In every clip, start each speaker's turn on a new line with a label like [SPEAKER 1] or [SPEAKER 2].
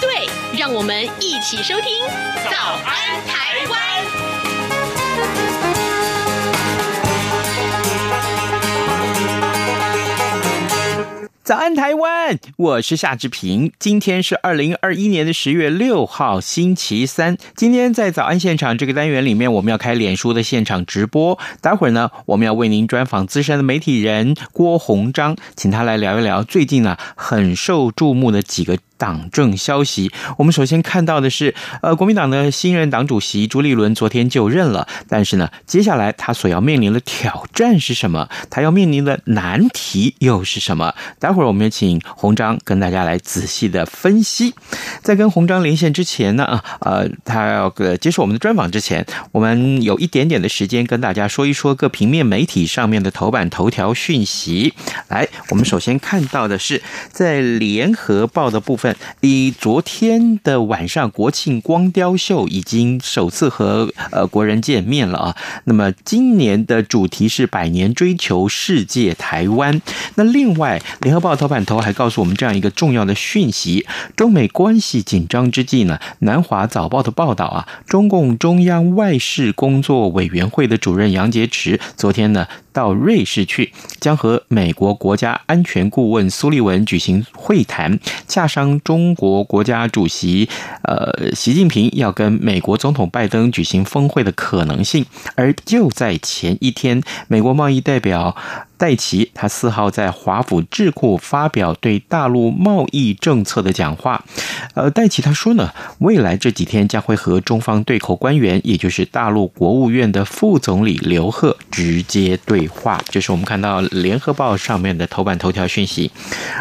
[SPEAKER 1] 对，让我们一起收听《早安台湾》。
[SPEAKER 2] 早安，台湾！我是夏志平。今天是二零二一年的十月六号，星期三。今天在早安现场这个单元里面，我们要开脸书的现场直播。待会儿呢，我们要为您专访资深的媒体人郭鸿章，请他来聊一聊最近呢很受注目的几个。党政消息，我们首先看到的是，呃，国民党的新任党主席朱立伦昨天就任了，但是呢，接下来他所要面临的挑战是什么？他要面临的难题又是什么？待会儿我们也请鸿章跟大家来仔细的分析。在跟鸿章连线之前呢，啊，呃，他要呃接受我们的专访之前，我们有一点点的时间跟大家说一说各平面媒体上面的头版头条讯息。来，我们首先看到的是在联合报的部分。以昨天的晚上，国庆光雕秀已经首次和呃国人见面了啊。那么今年的主题是百年追求世界台湾。那另外，联合报头版头还告诉我们这样一个重要的讯息：中美关系紧张之际呢，南华早报的报道啊，中共中央外事工作委员会的主任杨洁篪昨天呢。到瑞士去，将和美国国家安全顾问苏利文举行会谈，洽商中国国家主席呃习近平要跟美国总统拜登举行峰会的可能性。而就在前一天，美国贸易代表。戴琪他四号在华府智库发表对大陆贸易政策的讲话，呃，戴琪他说呢，未来这几天将会和中方对口官员，也就是大陆国务院的副总理刘鹤直接对话。这是我们看到联合报上面的头版头条讯息。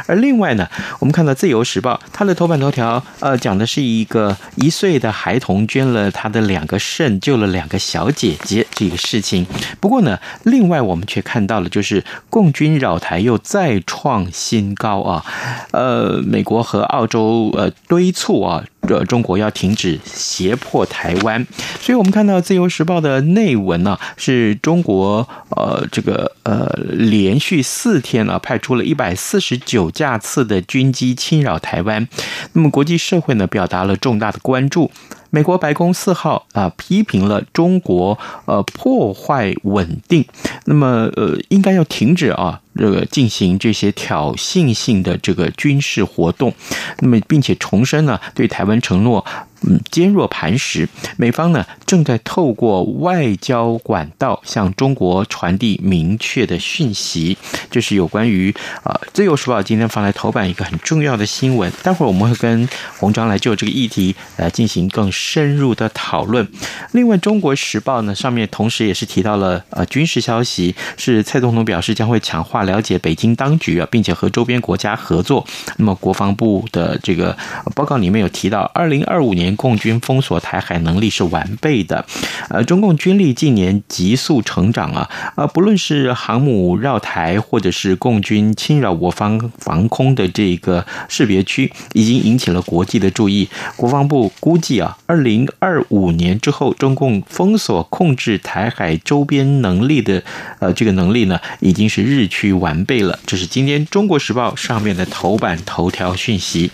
[SPEAKER 2] 而另外呢，我们看到自由时报它的头版头条，呃，讲的是一个一岁的孩童捐了他的两个肾，救了两个小姐姐这个事情。不过呢，另外我们却看到了就是。共军扰台又再创新高啊！呃，美国和澳洲呃敦促啊，呃，中国要停止胁迫台湾。所以我们看到《自由时报》的内文呢，是中国呃这个呃连续四天啊派出了一百四十九架次的军机侵扰台湾，那么国际社会呢表达了重大的关注。美国白宫四号啊批评了中国呃破坏稳定，那么呃应该要停止啊这个进行这些挑衅性的这个军事活动，那么并且重申呢对台湾承诺。嗯，坚若磐石。美方呢正在透过外交管道向中国传递明确的讯息，这是有关于啊《自由时报》今天放在头版一个很重要的新闻。待会儿我们会跟洪章来就这个议题来进行更深入的讨论。另外，《中国时报》呢上面同时也是提到了呃军事消息，是蔡总统表示将会强化了解北京当局啊，并且和周边国家合作。那么国防部的这个报告里面有提到，二零二五年。共军封锁台海能力是完备的，呃，中共军力近年急速成长啊，呃，不论是航母绕台，或者是共军侵扰我方防空的这个识别区，已经引起了国际的注意。国防部估计啊，二零二五年之后，中共封锁控制台海周边能力的，呃，这个能力呢，已经是日趋完备了。这是今天《中国时报》上面的头版头条讯息。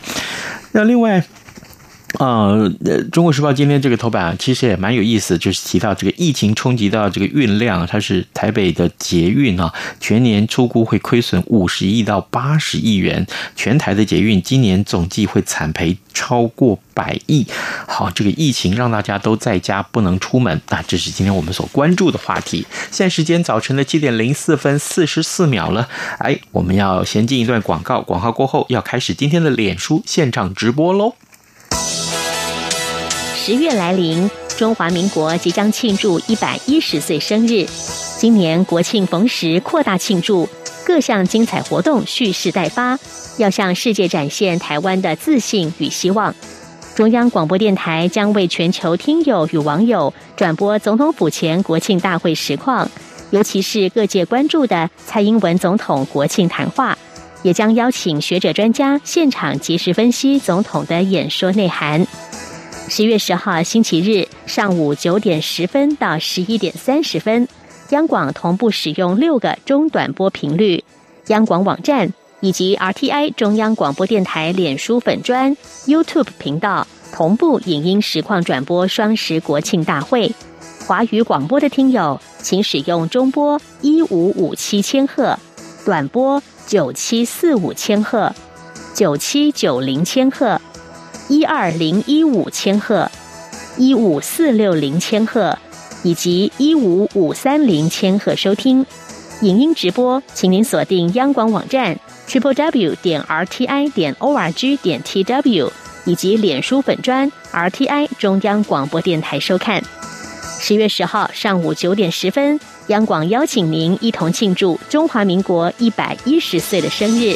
[SPEAKER 2] 那另外。呃，《中国时报》今天这个头版，其实也蛮有意思，就是提到这个疫情冲击到这个运量，它是台北的捷运啊，全年初估会亏损五十亿到八十亿元，全台的捷运今年总计会惨赔超过百亿。好，这个疫情让大家都在家不能出门，那这是今天我们所关注的话题。现在时间早晨的七点零四分四十四秒了，哎，我们要先进一段广告，广告过后要开始今天的脸书现场直播喽。
[SPEAKER 3] 十月来临，中华民国即将庆祝一百一十岁生日。今年国庆逢时，扩大庆祝，各项精彩活动蓄势待发，要向世界展现台湾的自信与希望。中央广播电台将为全球听友与网友转播总统府前国庆大会实况，尤其是各界关注的蔡英文总统国庆谈话，也将邀请学者专家现场及时分析总统的演说内涵。十月十号星期日上午九点十分到十一点三十分，央广同步使用六个中短波频率，央广网站。以及 RTI 中央广播电台脸书粉专、YouTube 频道同步影音实况转播双十国庆大会。华语广播的听友，请使用中波一五五七千赫、短波九七四五千赫、九七九零千赫、一二零一五千赫、一五四六零千赫以及一五五三零千赫收听。影音直播，请您锁定央广网站。triple w 点 r t i 点 o r g 点 t w 以及脸书粉专 r t i 中央广播电台收看。十月十号上午九点十分，央广邀请您一同庆祝中华民国一百一十岁的生日。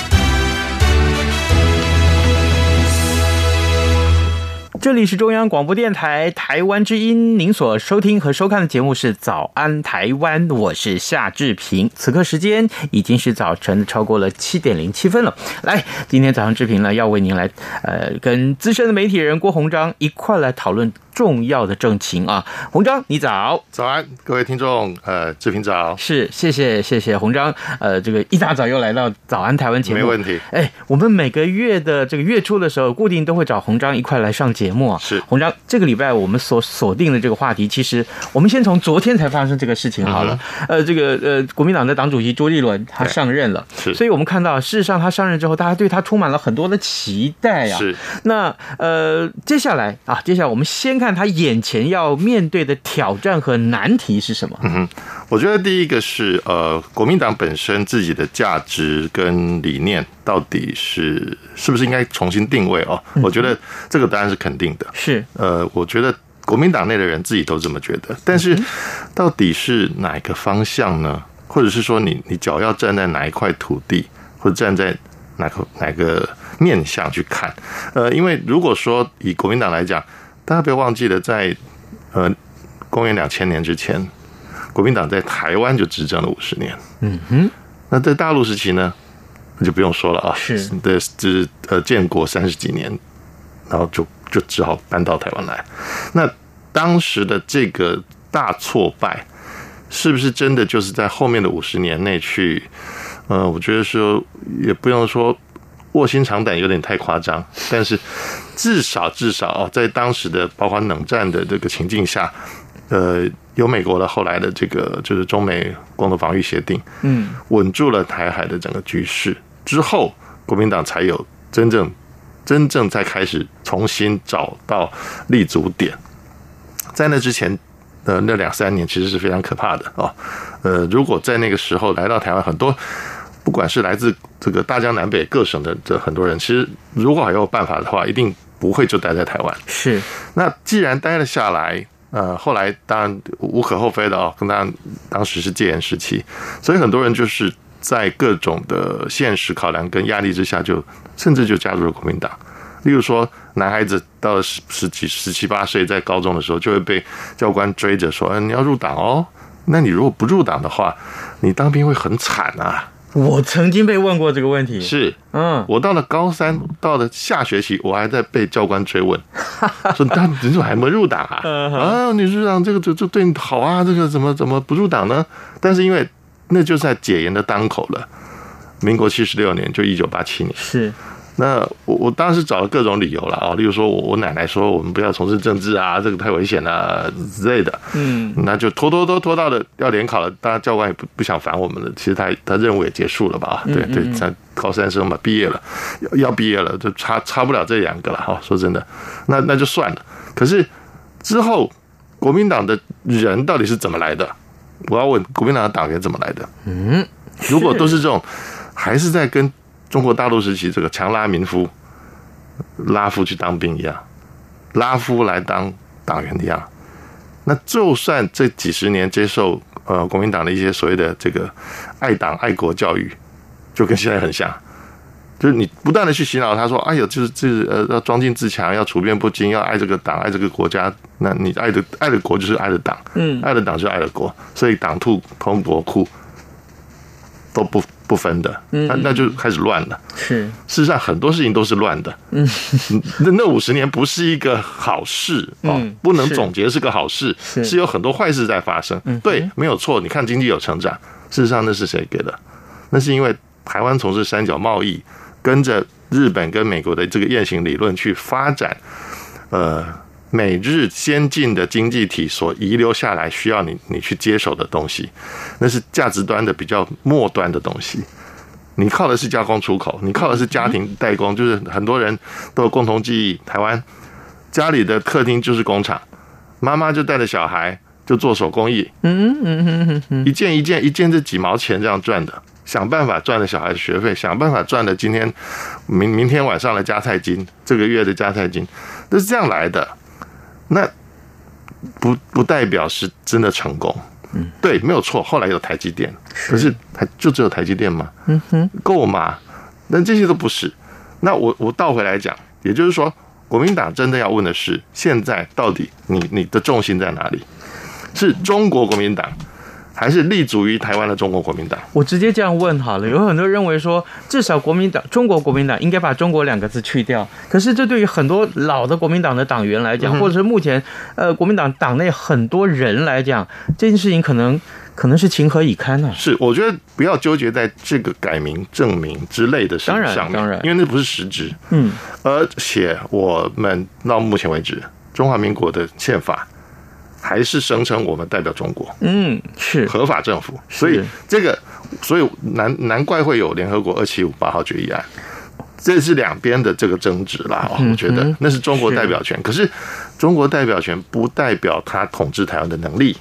[SPEAKER 4] 这里是中央广播电台台湾之音，您所收听和收看的节目是《早安台湾》，我是夏志平。此刻时间已经是早晨超过了七点零七分了。来，今天早上志平呢要为您来，呃，跟资深的媒体人郭鸿章一块来讨论。重要的政情啊，鸿章，你早，
[SPEAKER 5] 早安，各位听众，呃，志平早，
[SPEAKER 4] 是，谢谢，谢谢。鸿章，呃，这个一大早又来到早安台湾节目，
[SPEAKER 5] 没问题，
[SPEAKER 4] 哎，我们每个月的这个月初的时候，固定都会找鸿章一块来上节目啊，
[SPEAKER 5] 是，
[SPEAKER 4] 鸿章，这个礼拜我们所锁定的这个话题，其实我们先从昨天才发生这个事情好了，嗯、呃，这个呃，国民党的党主席朱立伦他上任了，
[SPEAKER 5] 是，
[SPEAKER 4] 所以我们看到，事实上他上任之后，大家对他充满了很多的期待啊，
[SPEAKER 5] 是，
[SPEAKER 4] 那呃，接下来啊，接下来我们先看他眼前。要面对的挑战和难题是什么？
[SPEAKER 5] 嗯哼，我觉得第一个是呃，国民党本身自己的价值跟理念到底是是不是应该重新定位哦？我觉得这个答案是肯定的。是呃，我觉得国民党内的人自己都这么觉得，但是到底是哪个方向呢？或者是说你你脚要站在哪一块土地，或者站在哪个哪个面向去看？呃，因为如果说以国民党来讲。大家不要忘记了，在呃公元两千年之前，国民党在台湾就执政了五十年。嗯哼，那在大陆时期呢，那就不用说了啊，是的，就是呃建国三十几年，然后就就只好搬到台湾来。那当时的这个大挫败，是不是真的就是在后面的五十年内去？呃，我觉得说也不用说。卧薪尝胆有点太夸张，但是至少至少哦，在当时的包括冷战的这个情境下，呃，有美国的后来的这个就是中美共同防御协定，嗯，稳住了台海的整个局势之后，国民党才有真正真正在开始重新找到立足点。在那之前的那两三年，其实是非常可怕的哦。呃，如果在那个时候来到台湾，很多。不管是来自这个大江南北各省的这很多人，其实如果还有办法的话，一定不会就待在台湾。是，那既然待了下来，呃，后来当然无可厚非的哦，跟他当时是戒严时期，所以很多人就是在各种的现实考量跟压力之下，就甚至就加入了国民党。例如说，男孩子到了十十几、十七八岁，在高中的时候，就会被教官追着说：“嗯，你要入党哦。那你如果不入党的话，你当兵会很惨啊。”
[SPEAKER 4] 我曾经被问过这个问题，
[SPEAKER 5] 是，嗯，我到了高三，到了下学期，我还在被教官追问，说他你怎么还没入党啊？啊，你入党这个就就对你好啊，这个怎么怎么不入党呢？但是因为那就是在解严的当口了，民国七十六年，就一九八七年，是。那我我当时找了各种理由了啊，例如说我我奶奶说我们不要从事政治啊，这个太危险了之类的，嗯，那就拖拖拖拖到了要联考了，当然教官也不不想烦我们了，其实他他任务也结束了吧，对对，才高三生嘛，毕业了，要毕业了，就差差不了这两个了哈，说真的，那那就算了。可是之后，国民党的人到底是怎么来的？我要问国民党的党员怎么来的？嗯，如果都是这种，还是在跟中国大陆时期这个强拉民夫、拉夫去当兵一样，拉夫来当党员一样，那就算这几十年接受呃国民党的一些所谓的这个爱党爱国教育，就跟现在很像。就是你不断的去洗脑他说，哎呦，就是就是呃，要装进自强，要处变不惊，要爱这个党，爱这个国家。那你爱的爱的国就是爱的党，嗯，爱的党就是爱的国，所以党兔通国库都不不分的，嗯，那那就开始乱了。是，事实上很多事情都是乱的。嗯，那那五十年不是一个好事哦，不能总结是个好事，是有很多坏事在发生。嗯，对，没有错。你看经济有成长，事实上那是谁给的？那是因为台湾从事三角贸易。跟着日本跟美国的这个雁行理论去发展，呃，美日先进的经济体所遗留下来需要你你去接手的东西，那是价值端的比较末端的东西。你靠的是加工出口，你靠的是家庭代工，就是很多人都有共同记忆。台湾家里的客厅就是工厂，妈妈就带着小孩就做手工艺，嗯嗯嗯嗯，一件一件一件这几毛钱这样赚的。想办法赚了小孩的学费，想办法赚了今天、明明天晚上的加菜金，这个月的加菜金，都是这样来的。那不不代表是真的成功。嗯，对，没有错。后来有台积电，可是台就只有台积电吗？嗯哼，够吗？那这些都不是。那我我倒回来讲，也就是说，国民党真的要问的是，现在到底你你的重心在哪里？是中国国民党？还是立足于台湾的中国国民党？
[SPEAKER 4] 我直接这样问好了。有很多人认为说，至少国民党、中国国民党应该把“中国”两个字去掉。可是，这对于很多老的国民党的党员来讲，或者是目前呃国民党党内很多人来讲，这件事情可能可能是情何以堪呢、啊？
[SPEAKER 5] 是，我觉得不要纠结在这个改名、正名之类的事情上面，当然，当然，因为那不是实质。嗯，而且我们到目前为止，中华民国的宪法。还是声称我们代表中国，嗯，是。合法政府，所以这个，所以难难怪会有联合国二七五八号决议案，这是两边的这个争执啦。我觉得那是中国代表权，可是中国代表权不代表他统治台湾的能力。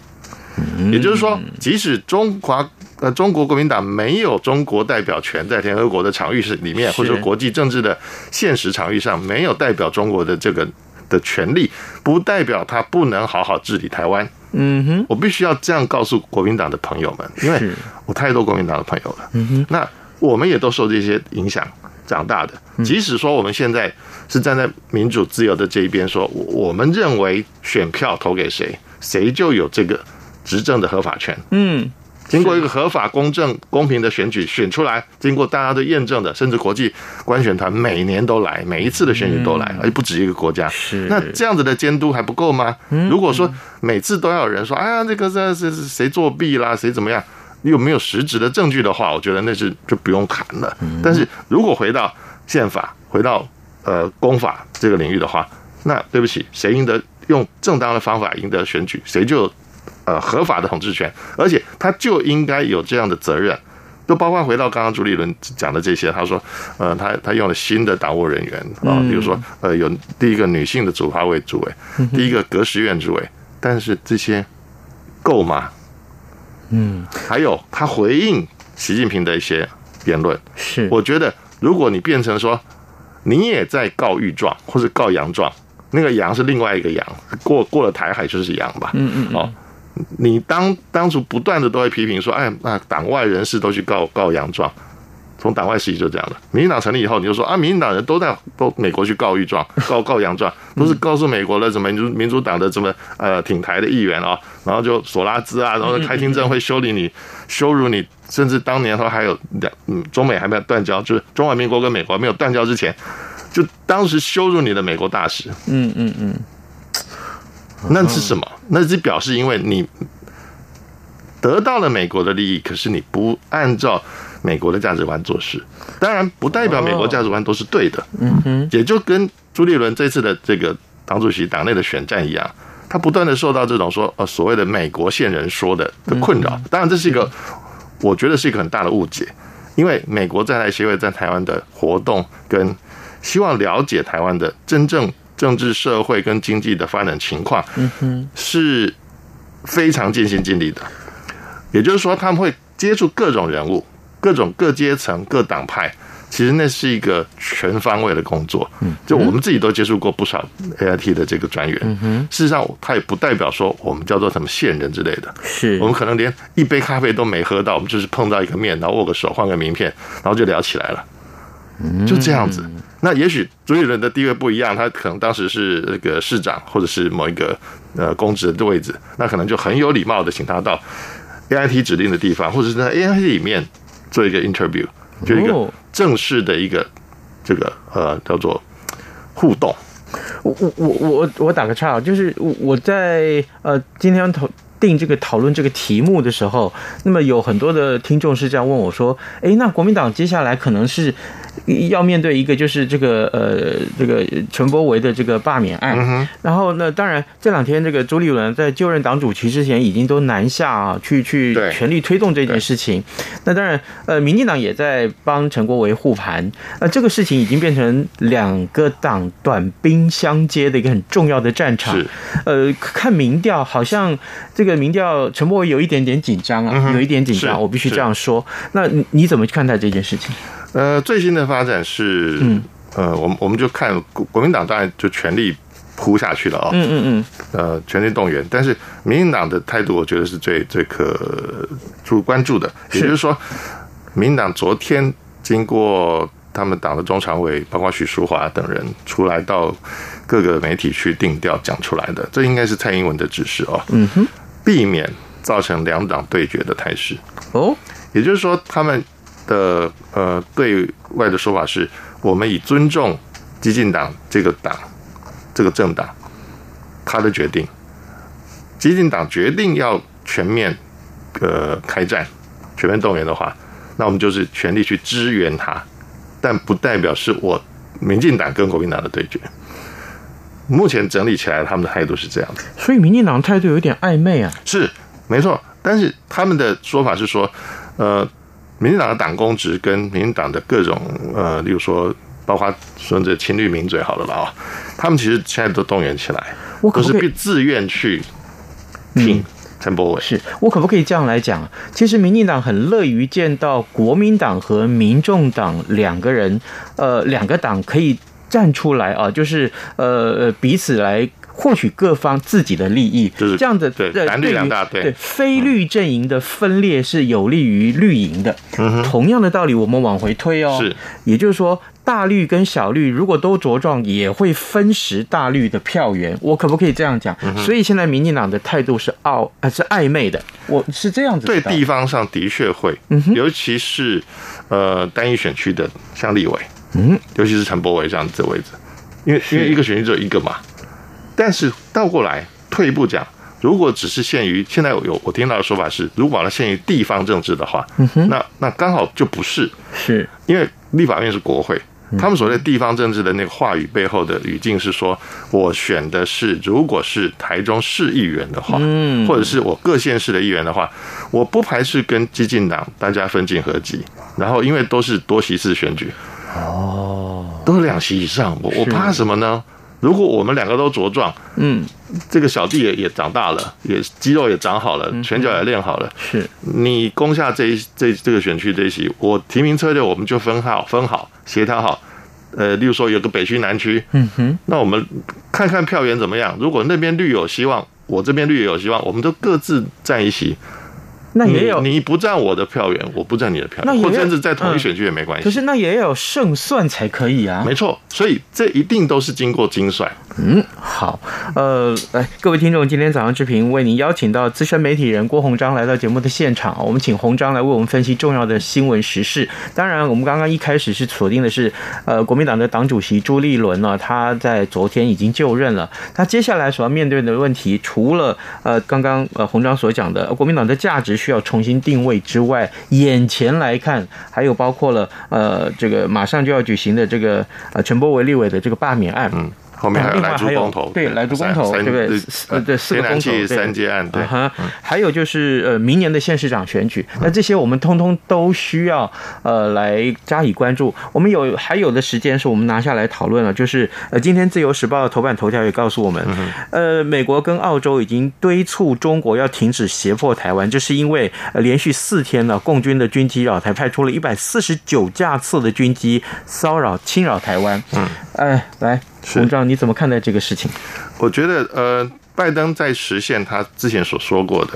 [SPEAKER 5] 也就是说，即使中华呃中国国民党没有中国代表权，在联合国的场域是里面，或者说国际政治的现实场域上，没有代表中国的这个。的权利不代表他不能好好治理台湾。嗯哼，我必须要这样告诉国民党的朋友们，因为我太多国民党的朋友了。嗯哼，那我们也都受这些影响长大的。即使说我们现在是站在民主自由的这一边，说我们认为选票投给谁，谁就有这个执政的合法权。嗯。经过一个合法、公正、公平的选举选出来，经过大家的验证的，甚至国际观选团每年都来，每一次的选举都来，而且不止一个国家。是那这样子的监督还不够吗？如果说每次都要有人说，哎呀，这个这是谁作弊啦，谁怎么样？你有没有实质的证据的话，我觉得那是就不用谈了。但是如果回到宪法，回到呃公法这个领域的话，那对不起，谁赢得用正当的方法赢得选举，谁就。呃，合法的统治权，而且他就应该有这样的责任，就包括回到刚刚朱立伦讲的这些。他说，呃，他他用了新的党务人员啊，比如说，呃，有第一个女性的主发委主委，第一个革实院主委，但是这些够吗？嗯，还有他回应习近平的一些言论，是我觉得，如果你变成说你也在告御状或者告洋状，那个洋是另外一个洋，过过了台海就是洋吧？嗯嗯，哦。你当当初不断的都会批评说，哎，那党外人士都去告告洋状，从党外时期就这样的。民进党成立以后，你就说啊，民进党人都在都美国去告御状，告告洋状，都是告诉美国的什么民主民主党的什么呃挺台的议员啊，然后就索拉兹啊，然后开听证会修理你，羞辱你，甚至当年说还有两嗯中美还没有断交，就是中华民国跟美国没有断交之前，就当时羞辱你的美国大使，嗯嗯嗯。那是什么？那是表示因为你得到了美国的利益，可是你不按照美国的价值观做事。当然，不代表美国价值观都是对的。嗯哼，也就跟朱立伦这次的这个党主席党内的选战一样，他不断的受到这种说呃所谓的美国线人说的的困扰。当然，这是一个我觉得是一个很大的误解，因为美国在台协会在台湾的活动跟希望了解台湾的真正。政治社会跟经济的发展情况，是非常尽心尽力的。也就是说，他们会接触各种人物、各种各阶层、各党派。其实那是一个全方位的工作，嗯，就我们自己都接触过不少 AIT 的这个专员，事实上他也不代表说我们叫做什么线人之类的，是。我们可能连一杯咖啡都没喝到，我们就是碰到一个面，然后握个手，换个名片，然后就聊起来了，就这样子。那也许主理人的地位不一样，他可能当时是那个市长，或者是某一个呃公职的位置，那可能就很有礼貌的请他到 AIT 指定的地方，或者是在 AIT 里面做一个 interview。就一个正式的一个这个呃叫做互动。
[SPEAKER 4] 我我我我我打个岔啊，就是我我在呃今天讨定这个讨论这个题目的时候，那么有很多的听众是这样问我说：“哎，那国民党接下来可能是？”要面对一个就是这个呃这个陈柏维的这个罢免案，嗯、然后那当然这两天这个朱立伦在就任党主席之前已经都南下啊，去去全力推动这件事情。那当然呃，民进党也在帮陈国维护盘。那这个事情已经变成两个党短兵相接的一个很重要的战场。呃，看民调好像这个民调陈柏维有一点点紧张啊，有一点紧张，我必须这样说。那你你怎么看待这件事情？
[SPEAKER 5] 呃，最新的发展是，嗯、呃，我们我们就看国国民党当然就全力扑下去了啊、哦，嗯嗯嗯，呃，全力动员，但是民进党的态度，我觉得是最最可注关注的，也就是说，民进党昨天经过他们党的中常委，包括许淑华等人出来到各个媒体去定调讲出来的，这应该是蔡英文的指示哦，嗯哼，避免造成两党对决的态势。哦，也就是说他们。的呃，对外的说法是，我们以尊重激进党这个党，这个政党，他的决定，激进党决定要全面呃开战，全面动员的话，那我们就是全力去支援他，但不代表是我民进党跟国民党的对决。目前整理起来，他们的态度是这样的，
[SPEAKER 4] 所以民进党态度有点暧昧啊。
[SPEAKER 5] 是没错，但是他们的说法是说，呃。民进党的党公职跟民进党的各种呃，例如说，包括说这亲绿名嘴好了啦，啊，他们其实现在都动员起来，我可不可以自愿去嗯陈柏伟？
[SPEAKER 4] 是我可不可以这样来讲？其实民进党很乐于见到国民党和民众党两个人，呃，两个党可以站出来啊，就是呃彼此来。获取各方自己的利益，就是这样的。
[SPEAKER 5] 对，蓝绿两大对，
[SPEAKER 4] 对非绿阵营的分裂是有利于绿营的。嗯，同样的道理，我们往回推哦。是，也就是说，大绿跟小绿如果都茁壮，也会分食大绿的票源。我可不可以这样讲？嗯、所以现在民进党的态度是傲呃是暧昧的？我是这样子。
[SPEAKER 5] 对地方上的确会，嗯，尤其是呃单一选区的像立委，嗯，尤其是陈柏惟这样子的位置，因为因为一个选区只有一个嘛。但是倒过来退一步讲，如果只是限于现在有我听到的说法是，如果把它限于地方政治的话，嗯、那那刚好就不是，是。因为立法院是国会，他们所谓地方政治的那个话语背后的语境是说，我选的是如果是台中市议员的话，嗯，或者是我各县市的议员的话，我不排斥跟激进党大家分进合击，然后因为都是多席次选举，哦，都是两席以上，我我怕什么呢？如果我们两个都茁壮，嗯，这个小弟也也长大了，也肌肉也长好了，拳脚也练好了，是。你攻下这一这这个选区这一席，我提名策略我们就分好分好协调好，呃，例如说有个北区南区，嗯哼，那我们看看票源怎么样，如果那边绿有希望，我这边绿也有希望，我们都各自占一席。那也有你，你不占我的票源，我不占你的票源，那或甚至在同一选区也没关系。
[SPEAKER 4] 可是那也有胜算才可以啊。
[SPEAKER 5] 没错，所以这一定都是经过精算。
[SPEAKER 4] 嗯，好，呃，来各位听众，今天早上之平为您邀请到资深媒体人郭鸿章来到节目的现场，我们请鸿章来为我们分析重要的新闻时事。当然，我们刚刚一开始是锁定的是，呃，国民党的党主席朱立伦呢，他在昨天已经就任了，他接下来所要面对的问题，除了呃刚刚呃鸿章所讲的国民党的价值。需要重新定位之外，眼前来看，还有包括了呃，这个马上就要举行的这个呃陈波维立委的这个罢免案，
[SPEAKER 5] 后面还有莱猪公投，
[SPEAKER 4] 对莱猪公投，对不对？呃，对，四个公投，
[SPEAKER 5] 三阶案，对。
[SPEAKER 4] 还有就是呃，明年的县市长选举，那这些我们通通都需要呃来加以关注。我们有还有的时间是我们拿下来讨论了，就是呃，今天自由时报的头版头条也告诉我们，呃，美国跟澳洲已经敦促中国要停止胁迫台湾，就是因为呃连续四天了，共军的军机扰台，派出了一百四十九架次的军机骚扰侵扰台湾。嗯，哎，来。洪章，你怎么看待这个事情？
[SPEAKER 5] 我觉得，呃，拜登在实现他之前所说过的，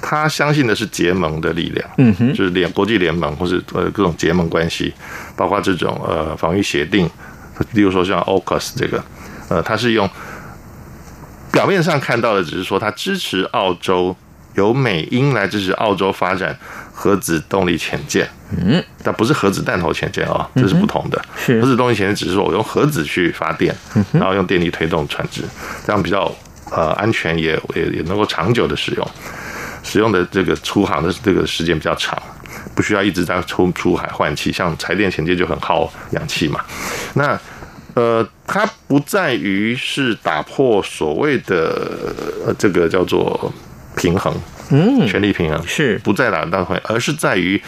[SPEAKER 5] 他相信的是结盟的力量，嗯哼，就是联国际联盟或是呃各种结盟关系，包括这种呃防御协定，例如说像 AUKUS 这个，呃，他是用表面上看到的，只是说他支持澳洲，由美英来支持澳洲发展。核子动力潜舰，嗯，但不是核子弹头潜舰啊，这是不同的。是核子动力潜舰，只是说我用核子去发电，然后用电力推动船只，这样比较呃安全也，也也也能够长久的使用，使用的这个出航的这个时间比较长，不需要一直在出出海换气，像柴电潜舰就很耗氧气嘛。那呃，它不在于是打破所谓的呃这个叫做平衡。嗯，权力平衡是不在哪当会，而是在于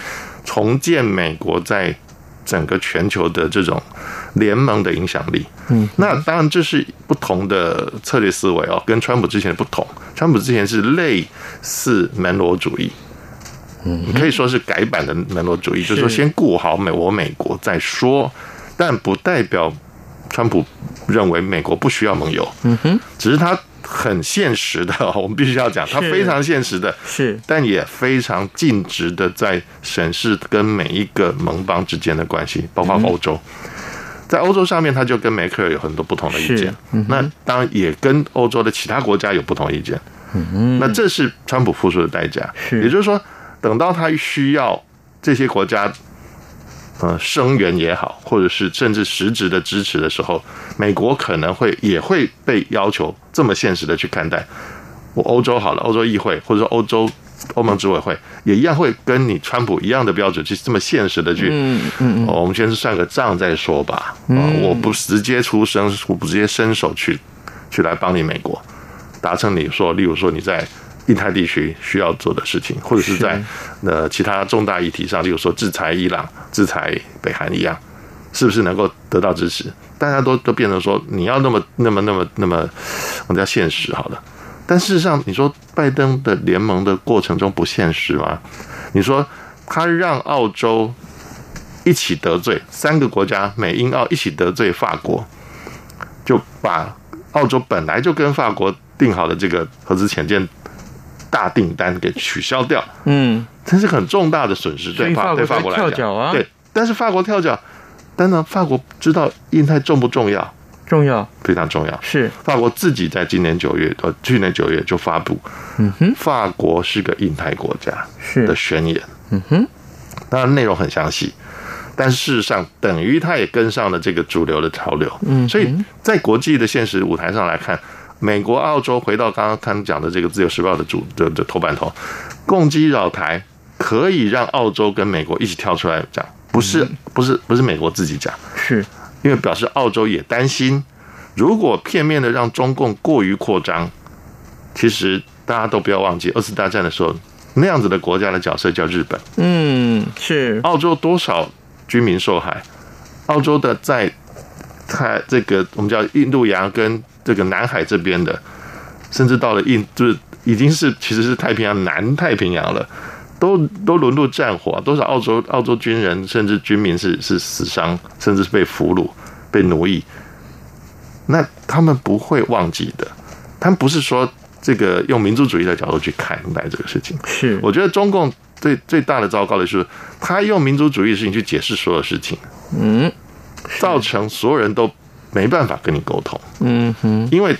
[SPEAKER 5] 重建美国在整个全球的这种联盟的影响力。嗯，那当然这是不同的策略思维哦，跟川普之前的不同。川普之前是类似门罗主义，嗯，可以说是改版的门罗主义，就是说先顾好美我美国再说，但不代表川普认为美国不需要盟友。嗯哼，只是他。很现实的，我们必须要讲，它非常现实的，是，但也非常尽职的在审视跟每一个盟邦之间的关系，包括欧洲，在欧洲上面，他就跟梅克尔有很多不同的意见，那当然也跟欧洲的其他国家有不同意见，嗯，那这是川普付出的代价，是，也就是说，等到他需要这些国家。呃，声援也好，或者是甚至实质的支持的时候，美国可能会也会被要求这么现实的去看待。我欧洲好了，欧洲议会或者说欧洲欧盟执委会也一样会跟你川普一样的标准去这么现实的去，嗯嗯、哦，我们先是算个账再说吧。啊、哦，我不直接出声，我不直接伸手去去来帮你美国达成你说，例如说你在。印太地区需要做的事情，或者是在呃其他重大议题上，例如说制裁伊朗、制裁北韩一样，是不是能够得到支持？大家都都变成说你要那么那么那么那么，我们叫现实好了。但事实上，你说拜登的联盟的过程中不现实吗？你说他让澳洲一起得罪三个国家，美英澳一起得罪法国，就把澳洲本来就跟法国定好的这个合资潜舰。大订单给取消掉，嗯，这是很重大的损失，对法对法国来讲，对，但是法国跳脚，但呢，法国知道印太重不重要？重要，非常重要。是。法国自己在今年九月，呃，去年九月就发布，嗯哼，法国是个印太国家是。的宣言，嗯哼，当然内容很详细，但事实上等于他也跟上了这个主流的潮流，嗯，所以在国际的现实舞台上来看。美国、澳洲回到刚刚他们讲的这个《自由时报》的主的的头版头，共机扰台可以让澳洲跟美国一起跳出来讲，不是不是不是美国自己讲，是。因为表示澳洲也担心，如果片面的让中共过于扩张，其实大家都不要忘记二次大战的时候那样子的国家的角色叫日本，嗯，是。澳洲多少居民受害，澳洲的在太这个我们叫印度洋跟。这个南海这边的，甚至到了印，就是已经是其实是太平洋南太平洋了，都都沦入战火，多少澳洲澳洲军人甚至军民是是死伤，甚至是被俘虏、被奴役。那他们不会忘记的，他们不是说这个用民族主义的角度去看待这个事情。是，我觉得中共最最大的糟糕的是，他用民族主义的事情去解释所有事情，嗯，造成所有人都。没办法跟你沟通，嗯哼，因为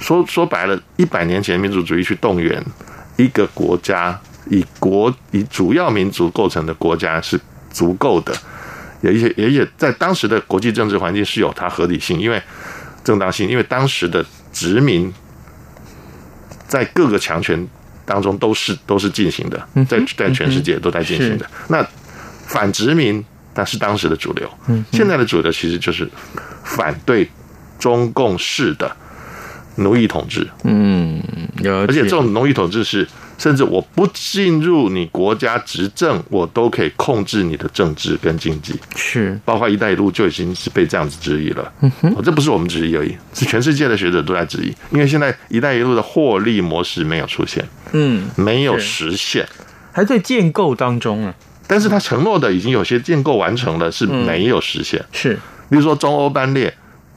[SPEAKER 5] 说说白了，一百年前民主主义去动员一个国家，以国以主要民族构成的国家是足够的，有一些也也在当时的国际政治环境是有它合理性，因为正当性，因为当时的殖民在各个强权当中都是都是进行的，在在全世界都在进行的，那反殖民。但是当时的主流，嗯现在的主流其实就是反对中共式的奴役统治。
[SPEAKER 4] 嗯，
[SPEAKER 5] 而且这种奴役统治是。甚至我不进入你国家执政，我都可以控制你的政治跟经济，
[SPEAKER 4] 是
[SPEAKER 5] 包括“一带一路”就已经是被这样子质疑了。嗯哼，这不是我们质疑而已，是全世界的学者都在质疑，因为现在“一带一路”的获利模式没有出现，嗯，没有实现，
[SPEAKER 4] 还在建构当中啊。
[SPEAKER 5] 但是他承诺的已经有些建构完成了，是没有实现。
[SPEAKER 4] 是，
[SPEAKER 5] 比如说中欧班列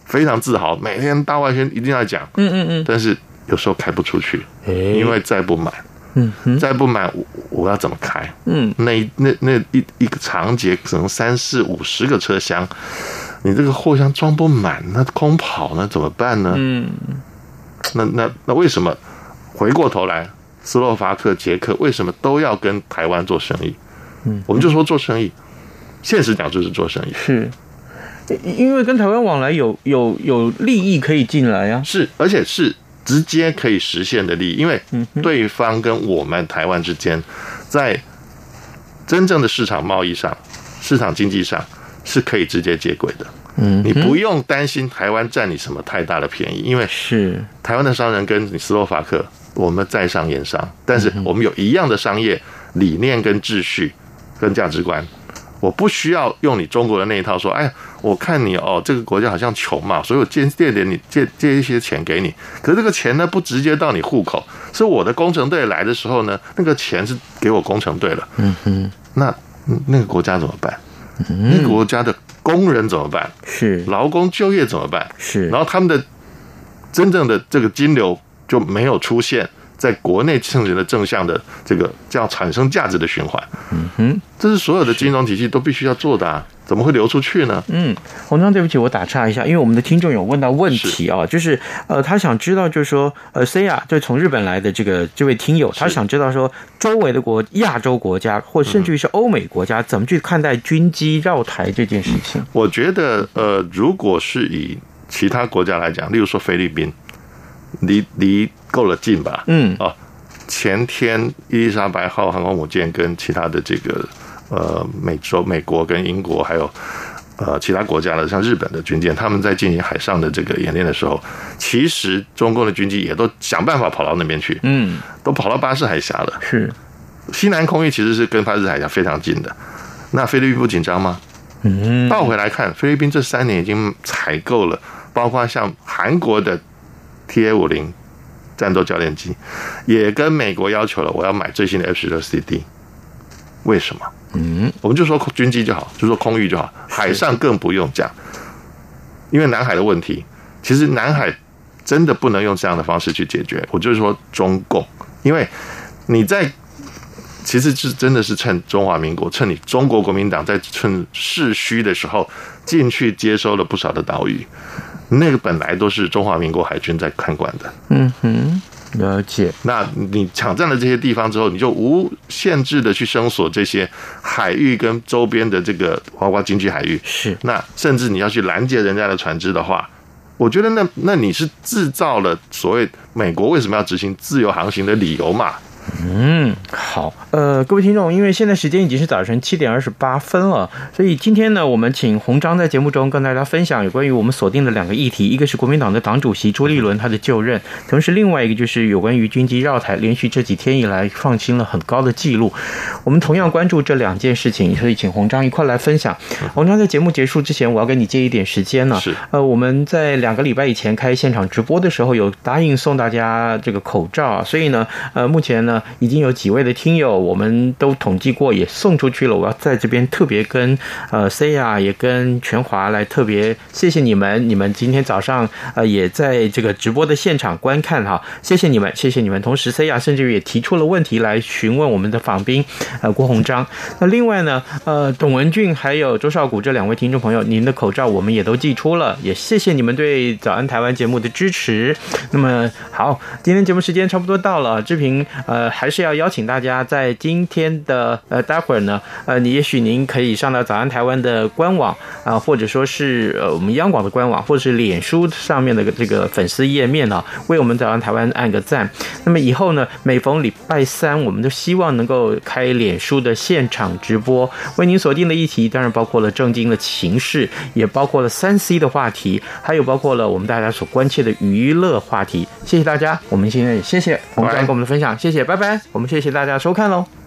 [SPEAKER 5] 非常自豪，每天大外宣一定要讲，嗯嗯嗯，但是有时候开不出去，因为载不满。
[SPEAKER 4] 嗯，
[SPEAKER 5] 再不满我我要怎么开？嗯，那那那一一个长节可能三四五十个车厢，你这个货箱装不满，那空跑那怎么办呢？嗯，那那那为什么回过头来，斯洛伐克、捷克为什么都要跟台湾做生意？嗯，我们就说做生意，现实讲就是做生意，
[SPEAKER 4] 是。因为跟台湾往来有有有利益可以进来啊，
[SPEAKER 5] 是而且是。直接可以实现的利益，因为对方跟我们台湾之间，在真正的市场贸易上、市场经济上是可以直接接轨的。嗯，你不用担心台湾占你什么太大的便宜，因为是。台湾的商人跟你斯洛伐克，我们在商言商，但是我们有一样的商业理念、跟秩序、跟价值观。我不需要用你中国的那一套说，哎，我看你哦，这个国家好像穷嘛，所以我借借点你借借一些钱给你。可是这个钱呢，不直接到你户口，是我的工程队来的时候呢，那个钱是给我工程队了。嗯哼，那那个国家怎么办？那个国家的工人怎么办？
[SPEAKER 4] 是
[SPEAKER 5] 劳工就业怎么办？
[SPEAKER 4] 是，
[SPEAKER 5] 然后他们的真正的这个金流就没有出现。在国内形成了正向的这个叫产生价值的循环，嗯哼，这是所有的金融体系都必须要做的啊，怎么会流出去呢？
[SPEAKER 4] 嗯，洪章，对不起，我打岔一下，因为我们的听众有问到问题啊，就是呃，他想知道，就是说，呃，Saya 就从日本来的这个这位听友，他想知道说，周围的国亚洲国家或甚至于是欧美国家，怎么去看待军机绕台这件事情？
[SPEAKER 5] 我觉得，呃，如果是以其他国家来讲，例如说菲律宾。离离够了近吧？嗯，哦，前天伊丽莎白号航空母舰跟其他的这个呃美洲、美国跟英国还有呃其他国家的像日本的军舰，他们在进行海上的这个演练的时候，其实中共的军机也都想办法跑到那边去，嗯，都跑到巴士海峡了。
[SPEAKER 4] 是，
[SPEAKER 5] 西南空域其实是跟巴士海峡非常近的。那菲律宾不紧张吗？嗯，倒回来看，菲律宾这三年已经采购了，包括像韩国的。T-A 五零战斗教练机也跟美国要求了，我要买最新的 F 十六 CD。为什么？嗯，我们就说军机就好，就说空域就好，海上更不用讲。因为南海的问题，其实南海真的不能用这样的方式去解决。我就是说中共，因为你在其实是真的是趁中华民国，趁你中国国民党在趁势虚的时候进去接收了不少的岛屿。那个本来都是中华民国海军在看管的，
[SPEAKER 4] 嗯哼，了解。
[SPEAKER 5] 那你抢占了这些地方之后，你就无限制的去声索这些海域跟周边的这个包括经济海域，
[SPEAKER 4] 是。
[SPEAKER 5] 那甚至你要去拦截人家的船只的话，我觉得那那你是制造了所谓美国为什么要执行自由航行的理由嘛？
[SPEAKER 4] 嗯，好，呃，各位听众，因为现在时间已经是早晨七点二十八分了，所以今天呢，我们请洪章在节目中跟大家分享有关于我们锁定的两个议题，一个是国民党的党主席朱立伦他的就任，同时另外一个就是有关于军机绕台，连续这几天以来创新了很高的记录，我们同样关注这两件事情，所以请洪章一块来分享。洪章在节目结束之前，我要跟你借一点时间呢，
[SPEAKER 5] 是，
[SPEAKER 4] 呃，我们在两个礼拜以前开现场直播的时候，有答应送大家这个口罩，所以呢，呃，目前呢。已经有几位的听友，我们都统计过，也送出去了。我要在这边特别跟呃 Saya 也跟全华来特别谢谢你们，你们今天早上呃也在这个直播的现场观看哈，谢谢你们，谢谢你们。同时 Saya 甚至于也提出了问题来询问我们的访宾呃郭洪章。那另外呢呃董文俊还有周少谷这两位听众朋友，您的口罩我们也都寄出了，也谢谢你们对早安台湾节目的支持。那么好，今天节目时间差不多到了，志平呃。还是要邀请大家在今天的呃，待会儿呢，呃，你也许您可以上到早安台湾的官网啊，或者说是呃我们央广的官网，或者是脸书上面的这个粉丝页面啊，为我们早安台湾按个赞。那么以后呢，每逢礼拜三，我们都希望能够开脸书的现场直播，为您锁定的议题，当然包括了正经的情势，也包括了三 C 的话题，还有包括了我们大家所关切的娱乐话题。谢谢大家，我们现在也谢谢我们刚刚跟我们的分享，谢谢，拜拜我们谢谢大家收看喽。